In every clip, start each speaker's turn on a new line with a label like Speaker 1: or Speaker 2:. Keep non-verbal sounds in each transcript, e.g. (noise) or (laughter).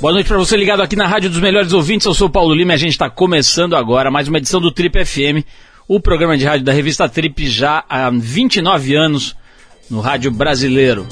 Speaker 1: Boa noite para você ligado aqui na Rádio dos Melhores Ouvintes. Eu sou Paulo Lima e a gente está começando agora mais uma edição do Trip FM, o programa de rádio da revista Trip já há 29 anos no rádio brasileiro.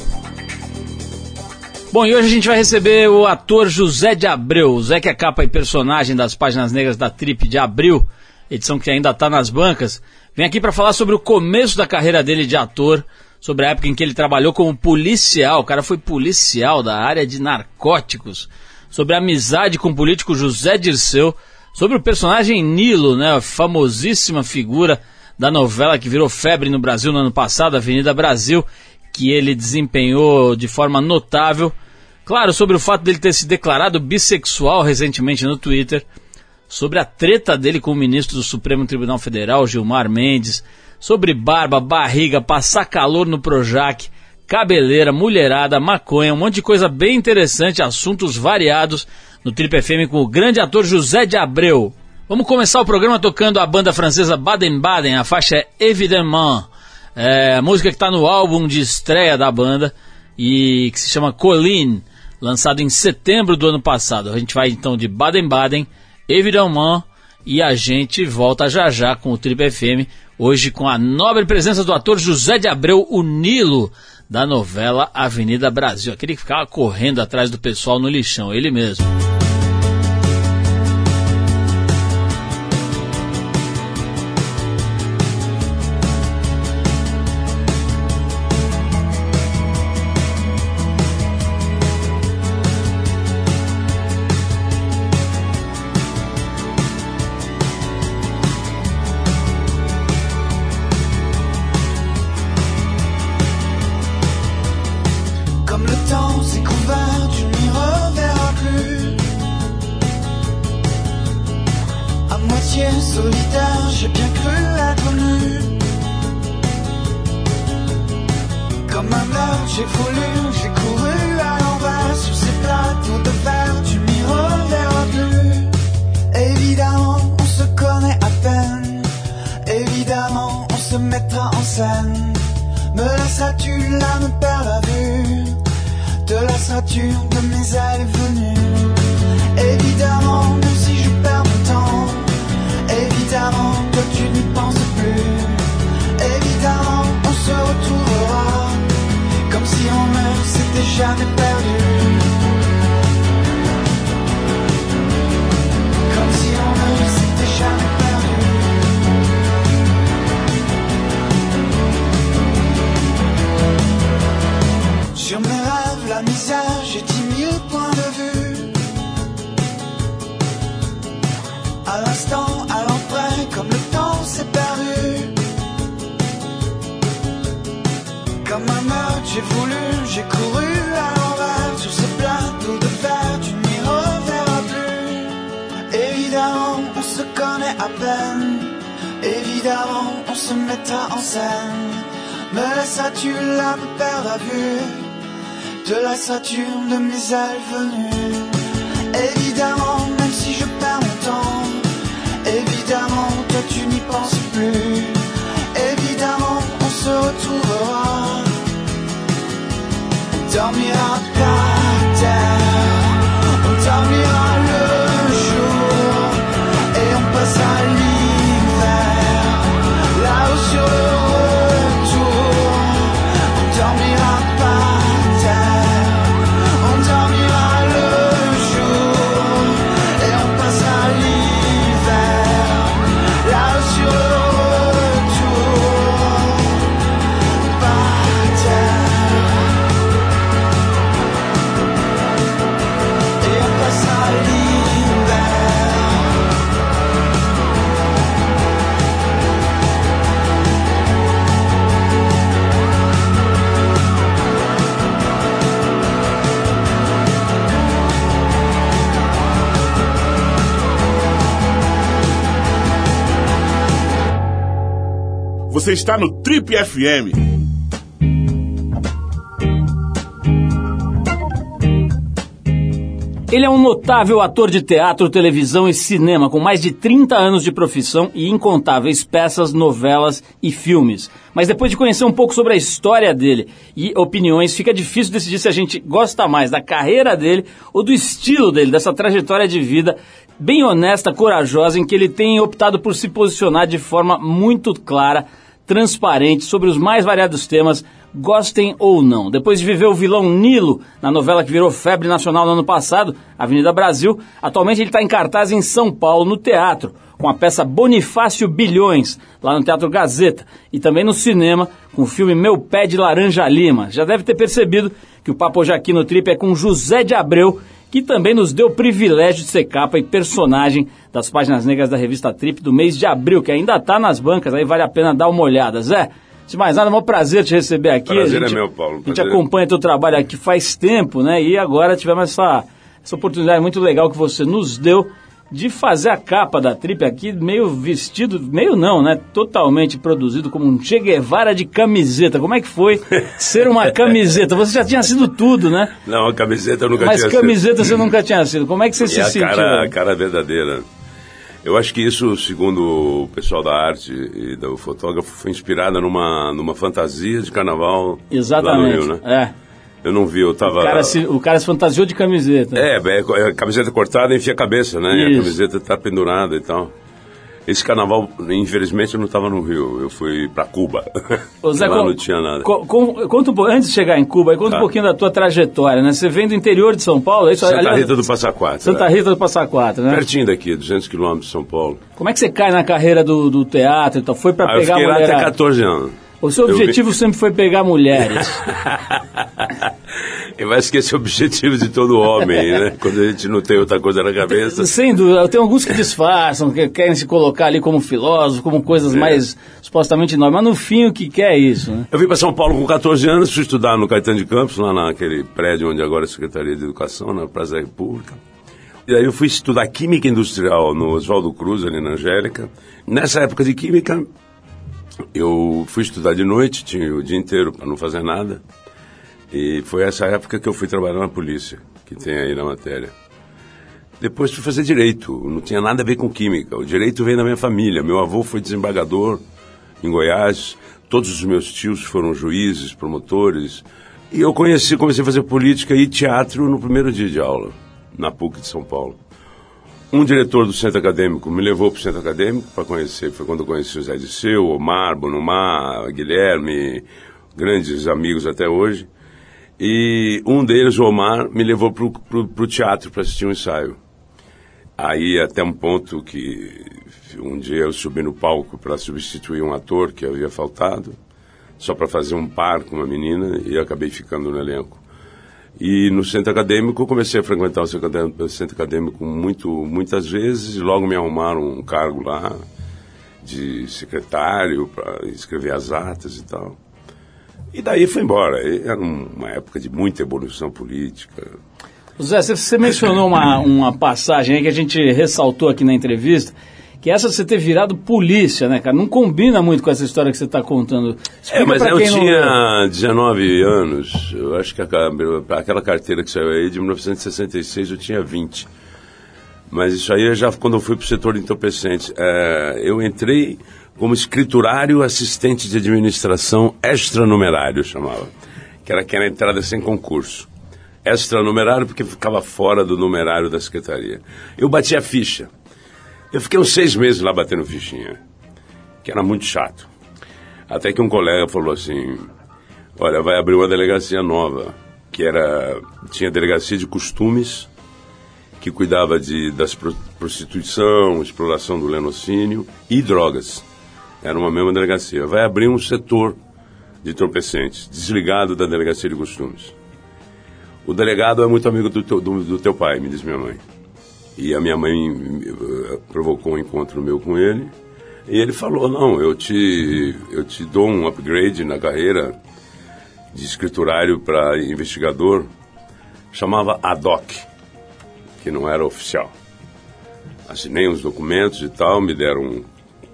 Speaker 1: Bom, e hoje a gente vai receber o ator José de Abreu, o Zé que é capa e personagem das páginas negras da Trip de Abril, edição que ainda está nas bancas. Vem aqui para falar sobre o começo da carreira dele de ator, sobre a época em que ele trabalhou como policial. O cara foi policial da área de narcóticos sobre a amizade com o político José Dirceu, sobre o personagem Nilo, né, a famosíssima figura da novela que virou febre no Brasil no ano passado, Avenida Brasil, que ele desempenhou de forma notável. Claro, sobre o fato dele ter se declarado bissexual recentemente no Twitter, sobre a treta dele com o ministro do Supremo Tribunal Federal, Gilmar Mendes, sobre barba, barriga, passar calor no Projac, cabeleira, mulherada, maconha, um monte de coisa bem interessante, assuntos variados no Trip FM com o grande ator José de Abreu. Vamos começar o programa tocando a banda francesa Baden-Baden, a faixa é Evidemment, é, música que está no álbum de estreia da banda e que se chama Colline, lançado em setembro do ano passado. A gente vai então de Baden-Baden, Evidemment e a gente volta já já com o Trip FM, hoje com a nobre presença do ator José de Abreu, o Nilo, da novela Avenida Brasil. Aquele que ficava correndo atrás do pessoal no lixão, ele mesmo.
Speaker 2: Saturne de mes ailes venues. Évidemment, même si je perds mon temps, évidemment, toi tu n'y penses plus. Évidemment, on se retrouvera, on dormira terre, on dormira sun.
Speaker 3: Você está no Trip FM.
Speaker 1: Ele é um notável ator de teatro, televisão e cinema, com mais de 30 anos de profissão e incontáveis peças, novelas e filmes. Mas depois de conhecer um pouco sobre a história dele e opiniões, fica difícil decidir se a gente gosta mais da carreira dele ou do estilo dele, dessa trajetória de vida bem honesta, corajosa, em que ele tem optado por se posicionar de forma muito clara, transparente, sobre os mais variados temas, gostem ou não. Depois de viver o vilão Nilo na novela que virou febre nacional no ano passado, Avenida Brasil, atualmente ele está em cartaz em São Paulo, no teatro, com a peça Bonifácio Bilhões, lá no Teatro Gazeta, e também no cinema, com o filme Meu Pé de Laranja Lima. Já deve ter percebido que o papo hoje aqui no Trip é com José de Abreu, que também nos deu o privilégio de ser capa e personagem das páginas negras da revista Trip do mês de abril, que ainda está nas bancas, aí vale a pena dar uma olhada. Zé, de mais nada, é um prazer te receber aqui.
Speaker 4: Prazer
Speaker 1: a gente,
Speaker 4: é meu, Paulo.
Speaker 1: A gente
Speaker 4: Prazer.
Speaker 1: acompanha teu trabalho aqui faz tempo, né? E agora tivemos essa, essa oportunidade muito legal que você nos deu de fazer a capa da Trip aqui, meio vestido, meio não, né? Totalmente produzido como um Che Guevara de camiseta. Como é que foi (laughs) ser uma camiseta? Você já tinha sido tudo, né?
Speaker 4: Não, a camiseta eu nunca
Speaker 1: Mas
Speaker 4: tinha
Speaker 1: camiseta você nunca tinha sido. Como é que você
Speaker 4: E
Speaker 1: se
Speaker 4: a
Speaker 1: sentiu?
Speaker 4: cara, a cara verdadeira. Eu acho que isso, segundo o pessoal da arte e do fotógrafo, foi inspirada numa, numa fantasia de carnaval
Speaker 1: Exatamente.
Speaker 4: Rio, né?
Speaker 1: É.
Speaker 4: Eu não vi, eu tava...
Speaker 1: O cara, se, o cara se fantasiou de camiseta.
Speaker 4: É, é, é, camiseta cortada enfia a cabeça, né? E
Speaker 1: Isso.
Speaker 4: a camiseta tá pendurada e tal. Esse carnaval, infelizmente, eu não estava no Rio. Eu fui para Cuba.
Speaker 1: Ô, Zé, (laughs)
Speaker 4: Lá não tinha nada.
Speaker 1: co- con- conta um antes de chegar em Cuba, conta
Speaker 4: Tá.
Speaker 1: um pouquinho da tua trajetória, né? Você vem do interior de São Paulo, é isso?
Speaker 4: Santa
Speaker 1: Aliás,
Speaker 4: Rita do Passa Quatro.
Speaker 1: Santa
Speaker 4: é.
Speaker 1: Rita do Passa Quatro, né?
Speaker 4: Pertinho daqui, 200 quilômetros de São Paulo.
Speaker 1: Como é que você cai na carreira do, do teatro e tal? Foi pra
Speaker 4: Ah, eu
Speaker 1: pegar
Speaker 4: fiquei lá
Speaker 1: mulher?
Speaker 4: até 14 anos.
Speaker 1: O seu
Speaker 4: Eu
Speaker 1: objetivo sempre foi pegar mulheres. (laughs)
Speaker 4: Eu acho que esse é o objetivo de todo homem, né? (laughs) Quando a gente não tem outra coisa na cabeça.
Speaker 1: Sem dúvida, tem alguns que disfarçam, que querem se colocar ali como filósofo, como coisas
Speaker 4: É.
Speaker 1: mais supostamente enormes, mas no fim o que quer é isso, né?
Speaker 4: Eu vim para São Paulo com 14 anos, fui estudar no Caetano de Campos, lá naquele prédio onde agora é a Secretaria de Educação, na Praça da República. E aí eu fui estudar Química Industrial no Oswaldo Cruz, ali na Angélica. Nessa época de Química, eu fui estudar de noite, tinha o dia inteiro para não fazer nada. E foi essa época que eu fui trabalhar na polícia, que tem aí na matéria. Depois fui fazer direito, não tinha nada a ver com química. O direito veio da minha família. Meu avô foi desembargador em Goiás, todos os meus tios foram juízes, promotores. E eu conheci, comecei a fazer política e teatro no primeiro dia de aula, na PUC de São Paulo. Um diretor do centro acadêmico me levou para o centro acadêmico para conhecer. Foi quando eu conheci o Zé Disseu, Omar, Bonumar, Guilherme, grandes amigos até hoje. E um deles, o Omar, me levou para o teatro para assistir um ensaio. Aí até um ponto que um dia eu subi no palco para substituir um ator que havia faltado, só para fazer um par com uma menina e acabei ficando no elenco. E no centro acadêmico eu comecei a frequentar o centro acadêmico, muito, muitas vezes e logo me arrumaram um cargo lá de secretário para escrever as atas e tal. E daí foi embora. Era um- uma época de muita evolução política.
Speaker 1: Zé, você- mencionou uma, uma passagem que a gente ressaltou aqui na entrevista, que essa de você ter virado polícia, né, cara? Não combina muito com essa história que você está contando. Explica
Speaker 4: É, mas eu
Speaker 1: quem não-
Speaker 4: tinha 19 anos, eu acho que aquela, carteira que saiu aí de 1966 eu tinha 20. Mas isso aí é já quando eu fui para o setor de entorpecentes. É, eu entrei como escriturário assistente de administração extranumerário, chamava. Que era aquela entrada sem concurso. Extranumerário porque ficava fora do numerário da secretaria. Eu bati a ficha. Eu fiquei uns seis meses lá batendo fichinha, que era muito chato. Até que um colega falou assim: Olha, vai abrir uma delegacia nova, que era. tinha delegacia de costumes, que cuidava de, das pro- prostituição, exploração do lenocínio e drogas. Era uma mesma delegacia. Vai abrir um setor de entorpecentes, desligado da delegacia de costumes. O delegado é muito amigo do teu, do, do teu pai, me diz minha mãe. E a minha mãe eh, provocou um encontro meu com ele. E ele falou: Não, eu te, eu te dou um upgrade na carreira de escriturário para investigador. Chamava ADOC, que não era oficial. Assinei uns documentos e tal, me deram um,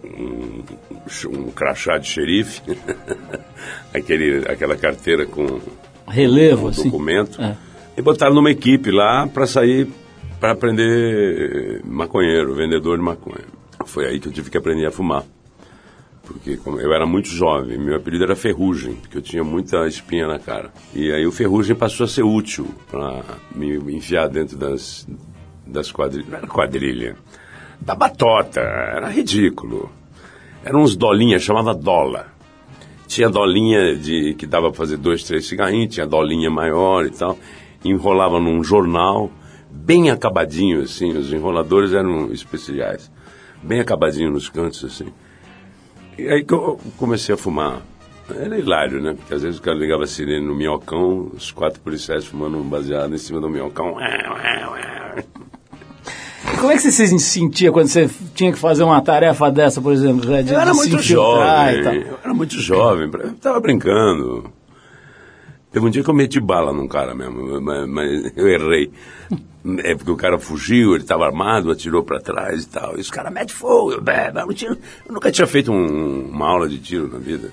Speaker 4: um, um crachá de xerife, (laughs) aquele, aquela carteira com
Speaker 1: Relevo,
Speaker 4: um
Speaker 1: assim.
Speaker 4: documento,
Speaker 1: É.
Speaker 4: e botaram numa equipe lá para sair para aprender maconheiro, vendedor de maconha. Foi aí que eu tive que aprender a fumar. Porque eu era muito jovem, meu apelido era Ferrugem, porque eu tinha muita espinha na cara. E aí o Ferrugem passou a ser útil para me enfiar dentro das, das quadrilhas. Não era quadrilha, da batota, era ridículo. Eram uns dolinhas, chamava dola. Tinha dolinha de que dava para fazer dois, três cigarrinhos, tinha dolinha maior e tal. Enrolava num jornal, bem acabadinho, assim. Os enroladores eram especiais. Bem acabadinho nos cantos, assim. E aí que eu comecei a fumar. Era hilário, né? Porque às vezes o cara ligava a sirene no minhocão, os quatro policiais fumando um baseado em cima do minhocão.
Speaker 1: Como é que você se sentia quando você tinha que fazer uma tarefa dessa, por exemplo? Zé, de-
Speaker 4: Eu era muito jovem. Eu era muito jovem. Eu tava brincando. Teve um dia que eu meti bala num cara mesmo, mas, mas eu errei. É porque o cara fugiu, ele estava armado, atirou para trás e tal. E os caras metem fogo. Bé, não tinha- eu nunca tinha feito um- uma aula de tiro na vida.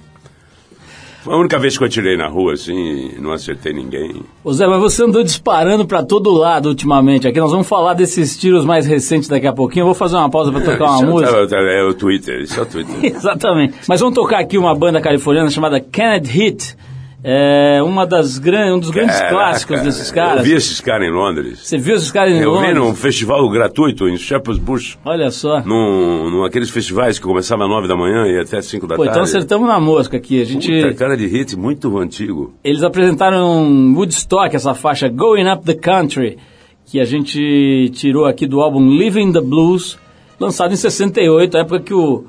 Speaker 4: Foi a única vez que eu atirei na rua, assim, não acertei ninguém.
Speaker 1: Ô Zé, mas você andou disparando pra todo lado ultimamente. Aqui nós vamos falar desses tiros mais recentes daqui a pouquinho. Eu vou fazer uma pausa pra tocar (laughs) uma
Speaker 4: é
Speaker 1: música.
Speaker 4: É, o Twitter, isso é o Twitter. (laughs)
Speaker 1: Exatamente. Mas vamos tocar aqui uma banda californiana chamada Kennedy Hit. É uma das gran... um dos grandes clássicos desses
Speaker 4: Eu
Speaker 1: caras.
Speaker 4: vi esses caras em Londres.
Speaker 1: Você viu esses caras em
Speaker 4: Eu vi
Speaker 1: Londres?
Speaker 4: num festival gratuito em Shepherd's Bush.
Speaker 1: Olha só.
Speaker 4: num, num aqueles festivais que começavam às nove da manhã e até cinco da
Speaker 1: Pô, então
Speaker 4: tarde.
Speaker 1: acertamos na mosca aqui. A gente...
Speaker 4: Puta, cara de hit muito antigo.
Speaker 1: Eles apresentaram Woodstock, essa faixa Going Up the Country, que a gente tirou aqui do álbum Living the Blues, lançado em 68, a época que o,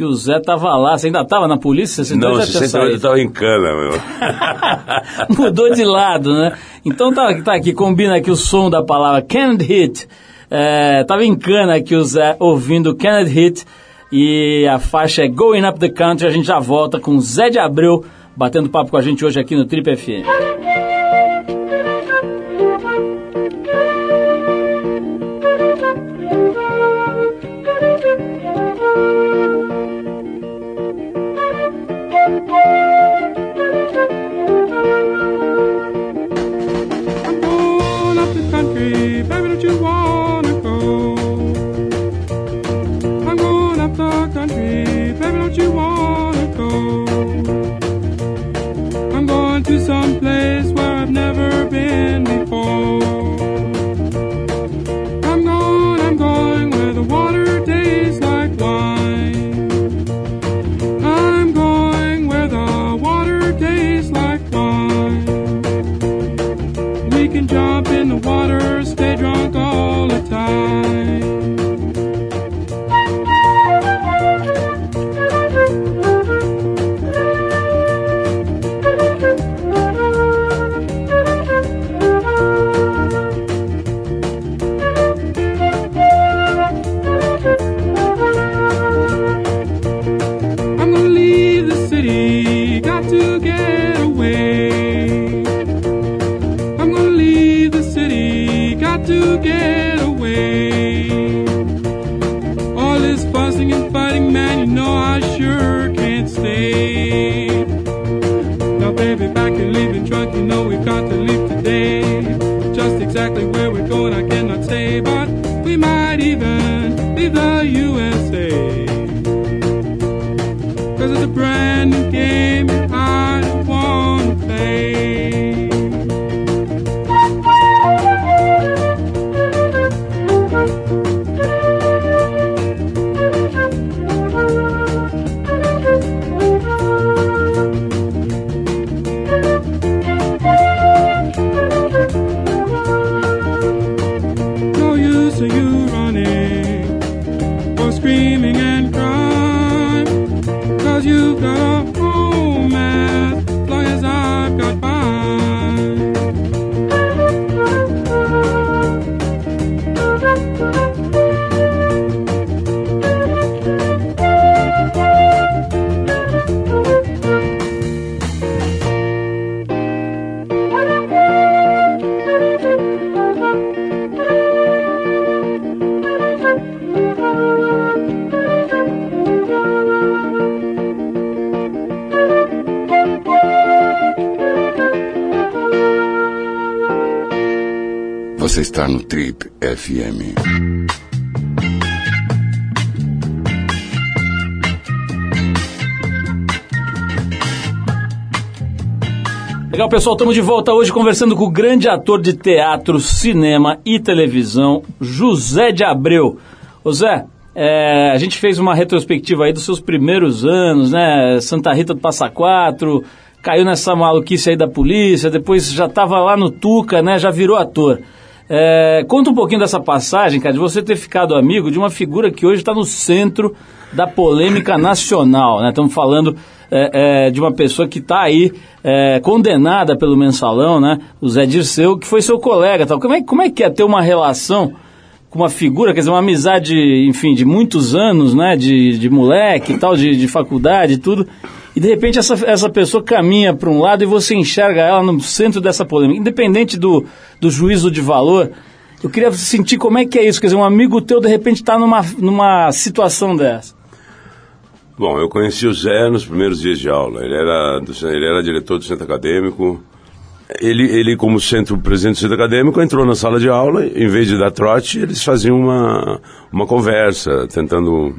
Speaker 1: que o Zé tava lá. Você ainda tava na polícia? 68
Speaker 4: Não,
Speaker 1: já tinha
Speaker 4: 68 eu
Speaker 1: saído.
Speaker 4: tava em cana, meu. (laughs)
Speaker 1: Mudou de lado, né? Então tá, tá aqui, combina aqui o som da palavra Canned Hit. É, tava em cana aqui o Zé ouvindo Canned Hit e a faixa é Going Up the Country. A gente já volta com o Zé de Abreu batendo papo com a gente hoje aqui no Trip FM.
Speaker 5: Você está no Trip FM.
Speaker 1: Legal, pessoal, estamos de volta hoje conversando com o grande ator de teatro, cinema e televisão, José de Abreu. Zé, é, a gente fez uma retrospectiva aí dos seus primeiros anos, né? Santa Rita do Passa Quatro, caiu nessa maluquice aí da polícia, depois já estava lá no Tuca, né? Já virou ator. É, conta um pouquinho dessa passagem, cara, de você ter ficado amigo de uma figura que hoje está no centro da polêmica nacional, né? Estamos falando é, é, de uma pessoa que está aí é, condenada pelo mensalão, né? O Zé Dirceu, que foi seu colega, tal. Como é, como é que é ter uma relação com uma figura, quer dizer, uma amizade, enfim, de muitos anos, né? De, de moleque e tal, de, de faculdade e tudo. E de repente essa, essa pessoa caminha para um lado e você enxerga ela no centro dessa polêmica. Independente do, do juízo de valor, eu queria sentir como é que é isso. Quer dizer, um amigo teu de repente está numa, numa situação dessa.
Speaker 4: Bom, eu conheci o Zé nos primeiros dias de aula. Ele era, do- ele era diretor do centro acadêmico. Ele, ele, como centro, presidente do centro acadêmico, entrou na sala de aula. Em vez de dar trote, eles faziam uma, uma conversa, tentando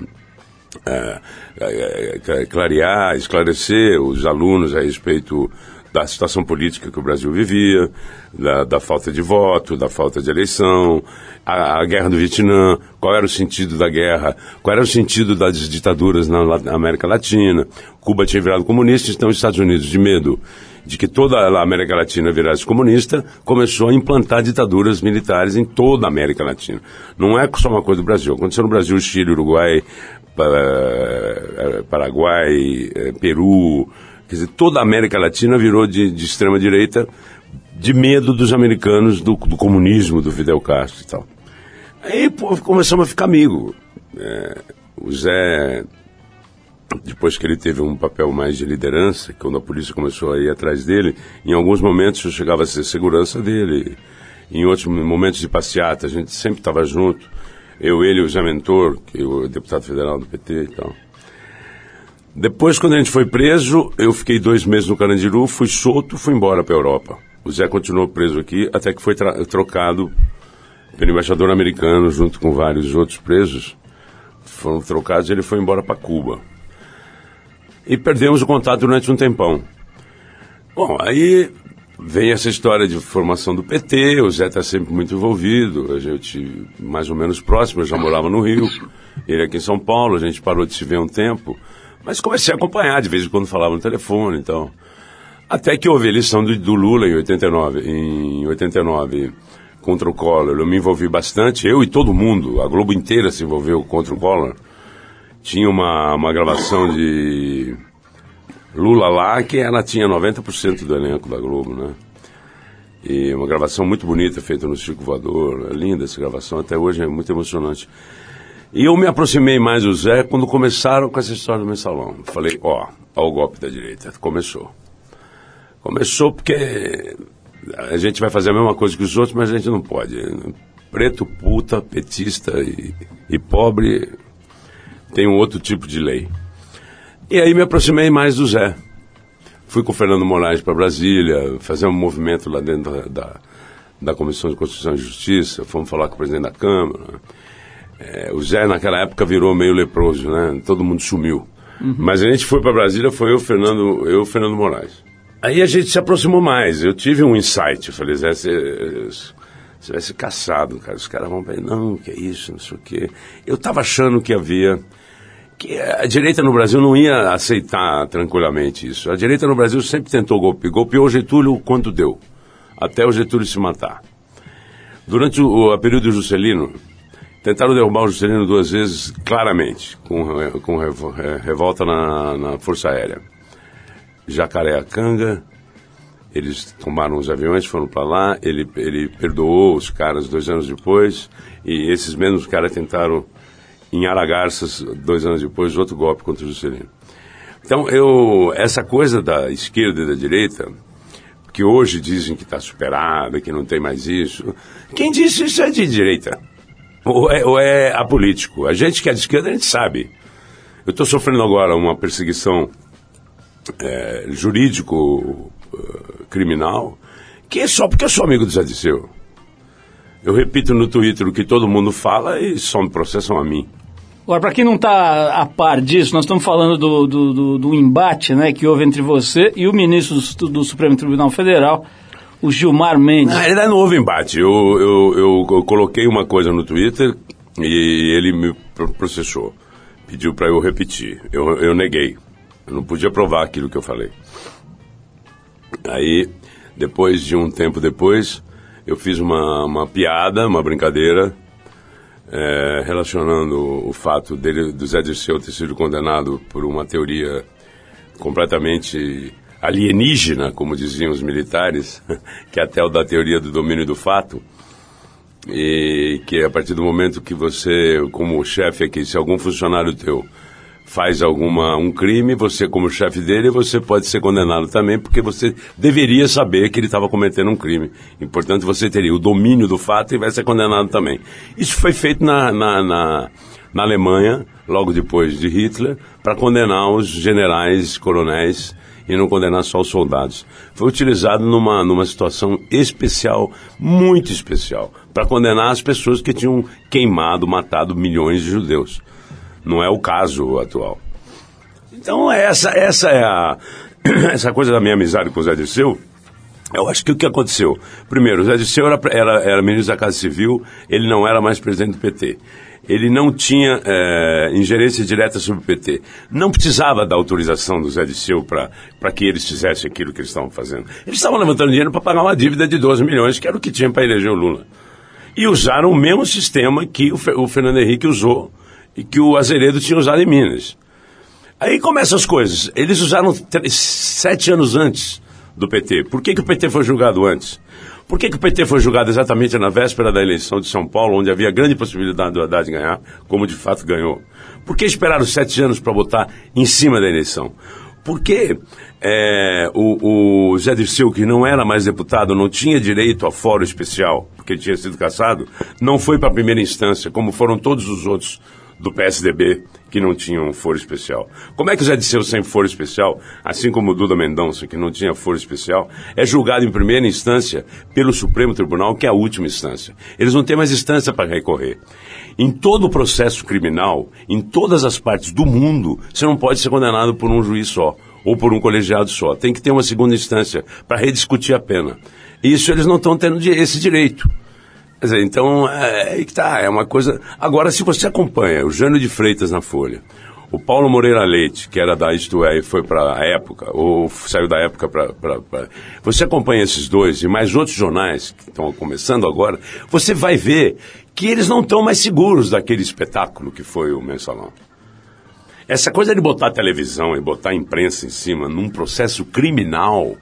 Speaker 4: clarear, esclarecer os alunos a respeito da situação política que o Brasil vivia, da, da falta de voto, da falta de eleição, a, a guerra do Vietnã, qual era o sentido da guerra, qual era o sentido das ditaduras na, na América Latina. Cuba tinha virado comunista, então os Estados Unidos, de medo de que toda a América Latina virasse comunista, começou a implantar ditaduras militares em toda a América Latina. Não é só uma coisa do Brasil. Aconteceu no Brasil, Chile, Uruguai, Pa- eh, Paraguai, eh, Peru. Quer dizer, toda a América Latina virou de, de extrema direita de medo dos americanos, do, do comunismo, do Fidel Castro e tal. Aí pô, começamos a ficar amigo. É, o Zé depois que ele teve um papel mais de liderança, quando a polícia começou a ir atrás dele, em alguns momentos eu chegava a ser segurança dele, em outros momentos de passeata, a gente sempre estava junto, eu, ele o Zé Mentor, que é o deputado federal do PT e tal. Depois, quando a gente foi preso, eu fiquei dois meses no Carandiru, fui solto, fui embora para a Europa. O Zé continuou preso aqui, até que foi trocado pelo embaixador americano, junto com vários outros presos. Foram trocados e ele foi embora para Cuba e perdemos o contato durante um tempão. Bom, aí vem essa história de formação do PT, o Zé está sempre muito envolvido, a gente mais ou menos próximo, eu já morava no Rio, ele aqui em São Paulo, a gente parou de se ver um tempo, mas comecei a acompanhar, de vez em quando falava no telefone e tal. Até que houve a eleição do, do Lula em 89, em 89 contra o Collor, eu me envolvi bastante, eu e todo mundo, a Globo inteira se envolveu contra o Collor tinha uma, uma gravação de Lula lá que ela tinha 90% do elenco da Globo, né? E uma gravação muito bonita feita no Chico Voador, é linda essa gravação, até hoje é muito emocionante. E eu me aproximei mais do Zé quando começaram com essa história do mensalão. Falei, ó, ó o golpe da direita, começou. Começou porque a gente vai fazer a mesma coisa que os outros, mas a gente não pode. Preto, puta, petista e, e pobre tem um outro tipo de lei. E aí me aproximei mais do Zé. Fui com o Fernando Moraes para Brasília, fazer um movimento lá dentro da, da, Comissão de Constituição e Justiça, fomos falar com o presidente da Câmara. É, o Zé naquela época virou meio leproso, né? Todo mundo sumiu. Mas a gente foi para Brasília, foi eu, Fernando, eu, e o Fernando Moraes. Aí a gente se aproximou mais. Eu tive um insight. Eu falei, Zé, você, você vai ser caçado, cara. Os caras vão falar, não, que é isso, não sei o quê. Eu estava achando que havia que a direita no Brasil não ia aceitar tranquilamente isso. A direita no Brasil sempre tentou golpe. Golpeou Getúlio quanto deu, até o Getúlio se matar. Durante o, o período do Juscelino, tentaram derrubar o Juscelino duas vezes claramente, com, com revo- re- revolta na, na Força Aérea. Jacareacanga, eles tomaram os aviões, foram para lá, ele, ele perdoou os caras dois anos depois, e esses mesmos caras tentaram em Aragarças, dois anos depois, outro golpe contra o Juscelino. Então, eu, essa coisa da esquerda e da direita, que hoje dizem que está superada, que não tem mais isso, quem disse isso é de direita. Ou é, ou é apolítico. A gente que é de esquerda, a gente sabe. Eu estou sofrendo agora uma perseguição é, jurídico-criminal, que é só porque eu sou amigo do Zé Disseu. Eu repito no Twitter o que todo mundo fala e só me processam a mim.
Speaker 1: Agora, para quem não está a par disso, nós estamos falando do, do, do, do embate né, que houve entre você e o ministro do, do Supremo Tribunal Federal, o Gilmar Mendes.
Speaker 4: Na realidade, não houve embate. Eu, eu, eu, eu coloquei uma coisa no Twitter e ele me pro- processou. Pediu para eu repetir. Eu, eu neguei. Eu não podia provar aquilo que eu falei. Aí, depois de um tempo depois, eu fiz uma, uma piada, uma brincadeira, eh, relacionando o fato dele, do Zé Dirceu ter sido condenado por uma teoria completamente alienígena, como diziam os militares, (laughs) que é até o da teoria do domínio do fato, e que a partir do momento que você, como chefe aqui, se algum funcionário teu faz alguma um crime, você como chefe dele, você pode ser condenado também, porque você deveria saber que ele estava cometendo um crime. E, portanto, você teria o domínio do fato e vai ser condenado também. Isso foi feito na, na, na, na Alemanha, logo depois de Hitler, para condenar os generais, coronéis, e não condenar só os soldados. Foi utilizado numa, numa situação especial, muito especial, para condenar as pessoas que tinham queimado, matado milhões de judeus. Não é o caso atual. Então, essa, essa é a. (clears throat) Essa coisa da minha amizade com o Zé Dirceu, eu acho que o que aconteceu? Primeiro, o Zé Dirceu era, era, era ministro da Casa Civil, ele não era mais presidente do PT. Ele não tinha eh, ingerência direta sobre o PT. Não precisava da autorização do Zé Dirceu para que eles fizessem aquilo que eles estavam fazendo. Eles estavam levantando dinheiro para pagar uma dívida de 12 milhões, que era o que tinha para eleger o Lula. E usaram o mesmo sistema que o, o Fernando Henrique usou que o Azeredo tinha usado em Minas. Aí começam as coisas. Eles usaram sete anos antes do PT. Por que, que o PT foi julgado antes? Por que, que o PT foi julgado exatamente na véspera da eleição de São Paulo, onde havia grande possibilidade do Haddad ganhar, como de fato ganhou? Por que esperaram sete anos para votar em cima da eleição? Porque é, o, o Zé Dirceu, que não era mais deputado, não tinha direito a fórum especial, porque tinha sido cassado, não foi para a primeira instância, como foram todos os outros do PSDB que não tinham foro especial. Como é que o Zé Disseu sem foro especial, assim como o Duda Mendonça, que não tinha foro especial, é julgado em primeira instância pelo Supremo Tribunal, que é a última instância. Eles não têm mais instância para recorrer. Em todo o processo criminal, em todas as partes do mundo, você não pode ser condenado por um juiz só ou por um colegiado só. Tem que ter uma segunda instância para rediscutir a pena. Isso eles não estão tendo esse direito. Quer dizer, então, é aí que tá, é uma coisa... Agora, se você acompanha o Jânio de Freitas na Folha, o Paulo Moreira Leite, que era da Isto É e foi para a época, ou saiu da época para... Você acompanha esses dois e mais outros jornais que estão começando agora, você vai ver que eles não estão mais seguros daquele espetáculo que foi o Mensalão. Essa coisa de botar televisão e botar imprensa em cima num processo criminal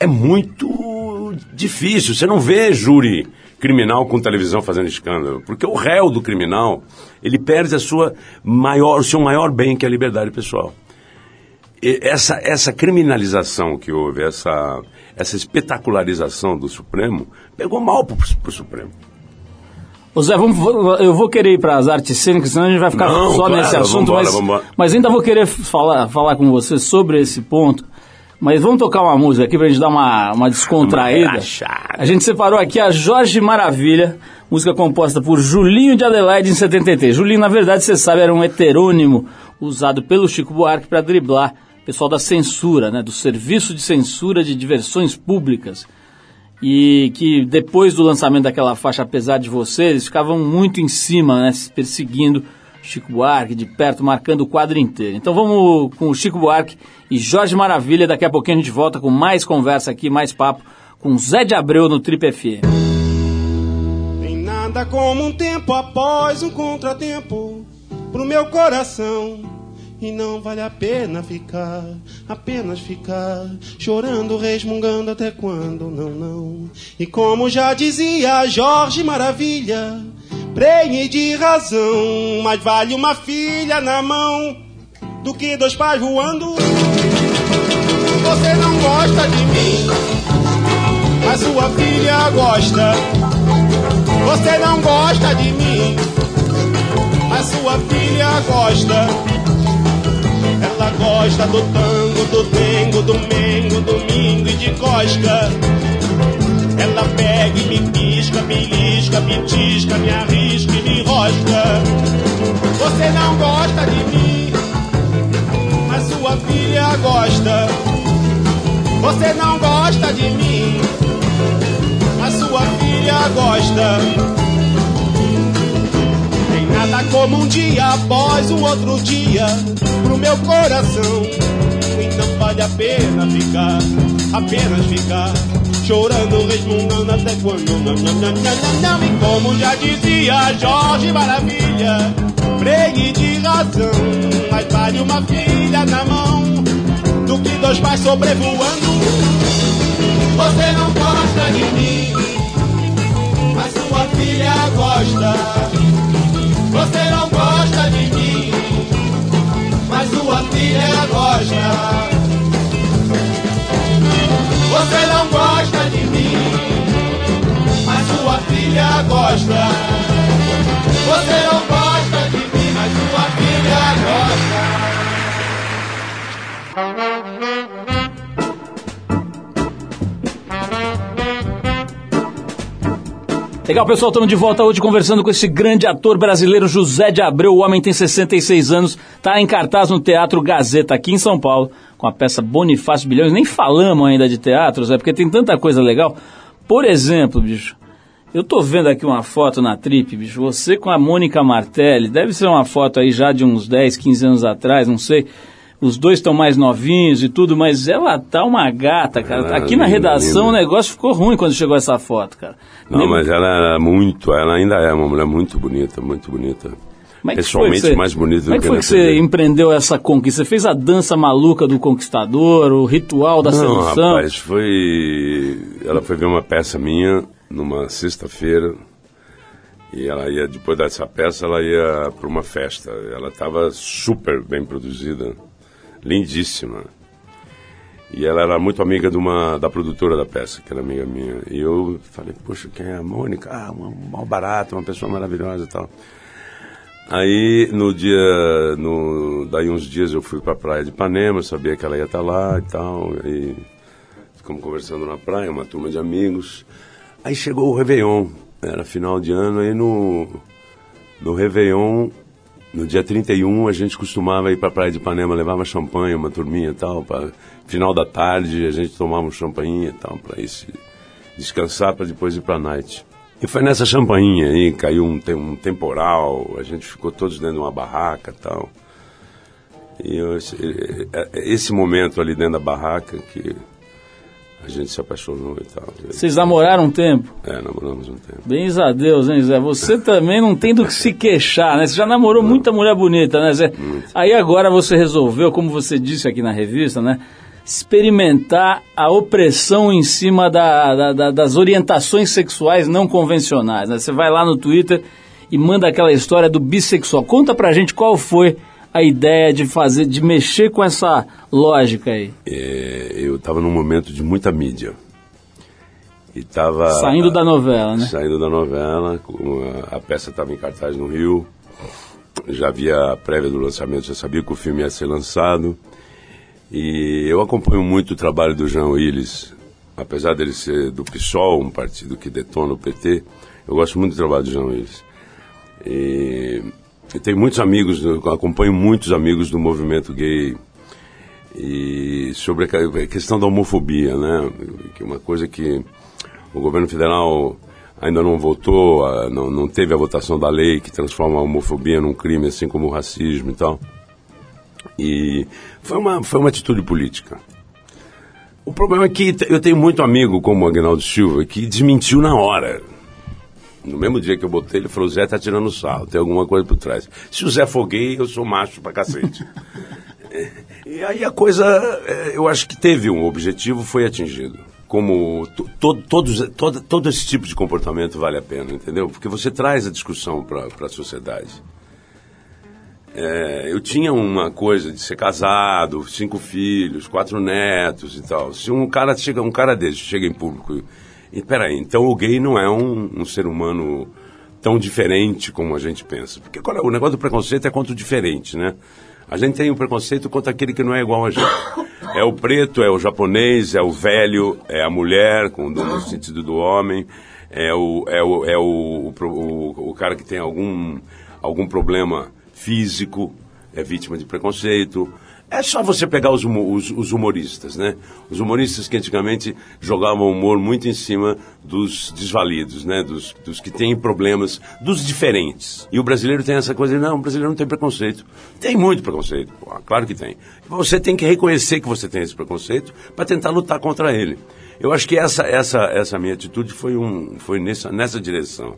Speaker 4: é muito difícil. Você não vê júri criminal com televisão fazendo escândalo, porque o réu do criminal ele perde a sua maior, o seu maior bem que é a liberdade pessoal. E essa essa criminalização que houve, essa essa espetacularização do Supremo pegou mal para o Supremo.
Speaker 1: Ô Zé, vamos, eu vou querer ir para as artes cênicas, senão a gente vai ficar
Speaker 4: Não,
Speaker 1: só
Speaker 4: claro,
Speaker 1: nesse assunto,
Speaker 4: vambora,
Speaker 1: mas,
Speaker 4: vambora.
Speaker 1: mas ainda vou querer falar, falar com você sobre esse ponto. Mas vamos tocar uma música aqui pra gente dar uma, uma descontraída.
Speaker 4: Relaxada.
Speaker 1: A gente separou aqui a Jorge Maravilha, música composta por Julinho de Adelaide em 73. Julinho, na verdade, você sabe, era um heterônimo usado pelo Chico Buarque para driblar o pessoal da censura, né, do Serviço de Censura de Diversões Públicas e que depois do lançamento daquela faixa Apesar de Você, eles ficavam muito em cima, né, se perseguindo Chico Buarque de perto, marcando o quadro inteiro. Então vamos com o Chico Buarque e Jorge Maravilha, daqui a pouquinho a gente volta com mais conversa aqui, mais papo com Zé de Abreu no Trip FM.
Speaker 6: Tem nada como um tempo após um contratempo pro meu coração. E não vale a pena ficar, apenas ficar chorando, resmungando até quando não, não. E como já dizia Jorge Maravilha, prenhe de razão, mais vale uma filha na mão do que dois pais voando. Você não gosta de mim, mas sua filha gosta. Você não gosta de mim, mas sua filha gosta. Ela gosta do tango, do dengo, do mengo, domingo e de cosca. Ela pega e me pisca, belisca pisca, pitisca, me arrisca e me enrosca. Você não gosta de mim, mas sua filha gosta. Você não gosta de mim, mas sua filha gosta. Nada como um dia após um outro dia pro meu coração. Então vale a pena ficar, apenas ficar. Chorando, resmungando até quando não, não, não, não, não. E como já dizia Jorge Maravilha, pregue de razão. Mais vale uma filha na mão do que dois pais sobrevoando. Você não gosta de mim, mas sua filha gosta. Você não gosta de mim, mas sua filha gosta. Você não gosta de mim, mas sua filha gosta. Você não gosta de mim, mas sua filha gosta.
Speaker 1: Legal, pessoal, estamos de volta hoje conversando com esse grande ator brasileiro José de Abreu. O homem tem 66 anos, está em cartaz no Teatro Gazeta aqui em São Paulo, com a peça Bonifácio Bilhões. Nem falamos ainda de teatro, Zé, porque tem tanta coisa legal. Por exemplo, bicho, eu tô vendo aqui uma foto na Trip, bicho, você com a Mônica Martelli, deve ser uma foto aí já de uns 10, 15 anos atrás, não sei. Os dois estão mais novinhos e tudo, mas ela tá uma gata, cara.
Speaker 4: Ela
Speaker 1: aqui na redação
Speaker 4: linda.
Speaker 1: o negócio ficou ruim quando chegou essa foto, cara.
Speaker 4: Não, mas ela era muito, ela ainda é uma mulher muito bonita, muito bonita.
Speaker 1: Como é
Speaker 4: Pessoalmente
Speaker 1: você-
Speaker 4: mais bonita do
Speaker 1: Como é que
Speaker 4: que
Speaker 1: foi que você empreendeu essa conquista? Você fez a dança maluca do conquistador, o ritual da
Speaker 4: Não,
Speaker 1: sedução?
Speaker 4: rapaz, foi. Ela foi ver uma peça minha numa sexta-feira. E ela ia, depois dessa peça, ela ia para uma festa. Ela estava super bem produzida, lindíssima. E ela era muito amiga de uma, da produtora da peça, que era amiga minha. E eu falei, poxa, quem é a Mônica? Ah, uma, mal barata, uma pessoa maravilhosa e tal. Aí, no dia, no, daí uns dias eu fui para a praia de Ipanema, sabia que ela ia estar lá e tal, e ficamos conversando na praia, uma turma de amigos. Aí chegou o Réveillon, era final de ano, aí no, no Réveillon, no dia 31, a gente costumava ir para a praia de Ipanema, levava champanhe, uma turminha e tal, para final da tarde a gente tomava um champanhe e tal, para ir se descansar, para depois ir para a night. E foi nessa champainha aí, caiu um, um temporal, a gente ficou todos dentro de uma barraca e tal. E eu- esse momento ali dentro da barraca que a gente se apaixonou e tal.
Speaker 1: Vocês namoraram um tempo?
Speaker 4: É, namoramos um tempo.
Speaker 1: Bens a Deus, hein, Zé? Você (laughs) também não tem do que se queixar, né? Você já namorou muita mulher bonita, né, Zé? Aí agora você resolveu, como você disse aqui na revista, né? Experimentar a opressão em cima da- da- da- das orientações sexuais não convencionais. Né? Você vai lá no Twitter e manda aquela história do bissexual. Conta pra gente qual foi a ideia de fazer, de mexer com essa lógica aí.
Speaker 4: É, eu estava num momento de muita mídia. E tava
Speaker 1: Saindo da novela, né?
Speaker 4: Saindo da novela, a peça estava em cartaz no Rio. Já havia a prévia do lançamento, já sabia que o filme ia ser lançado. E eu acompanho muito o trabalho do Jean Willis, apesar dele ser do PSOL, um partido que detona o PT. Eu gosto muito do trabalho do Jean Willis. E eu tenho muitos amigos, acompanho muitos amigos do movimento gay e sobre a questão da homofobia, né? Que é uma coisa que o governo federal ainda não votou, não, não teve a votação da lei que transforma a homofobia num crime, assim como o racismo e tal. E foi uma, foi uma atitude política. O problema é que eu tenho muito amigo como o Agnaldo Silva que desmentiu na hora. No mesmo dia que eu botei, ele falou: Zé tá tirando sarro, tem alguma coisa por trás. Se o Zé for gay, eu sou macho pra cacete. (laughs) E aí a coisa, eh, eu acho que teve um objetivo, foi atingido. Como to, to- todos, todo, todo esse tipo de comportamento vale a pena, entendeu? Porque você traz a discussão para a sociedade. É, eu tinha uma coisa de ser casado, cinco filhos, quatro netos e tal. Se um cara chega, um cara desse chega em público e, peraí, então o gay não é um, um ser humano tão diferente como a gente pensa. Porque é- o negócio do preconceito é contra o diferente, né? A gente tem o preconceito contra aquele que não é igual a gente. É o preto, é o japonês, é o velho, é a mulher, com, no sentido do homem, é o, é o, é o, o, o cara que tem algum, algum problema físico, é vítima de preconceito. É só você pegar os, os- os humoristas, né? Os humoristas que antigamente jogavam humor muito em cima dos desvalidos, né? Dos, dos que têm problemas, dos diferentes. E o brasileiro tem essa coisa de, não, o brasileiro não tem preconceito. Tem muito preconceito, claro que tem. Você tem que reconhecer que você tem esse preconceito para tentar lutar contra ele. Eu acho que essa, essa, essa minha atitude foi, um, foi nessa, nessa direção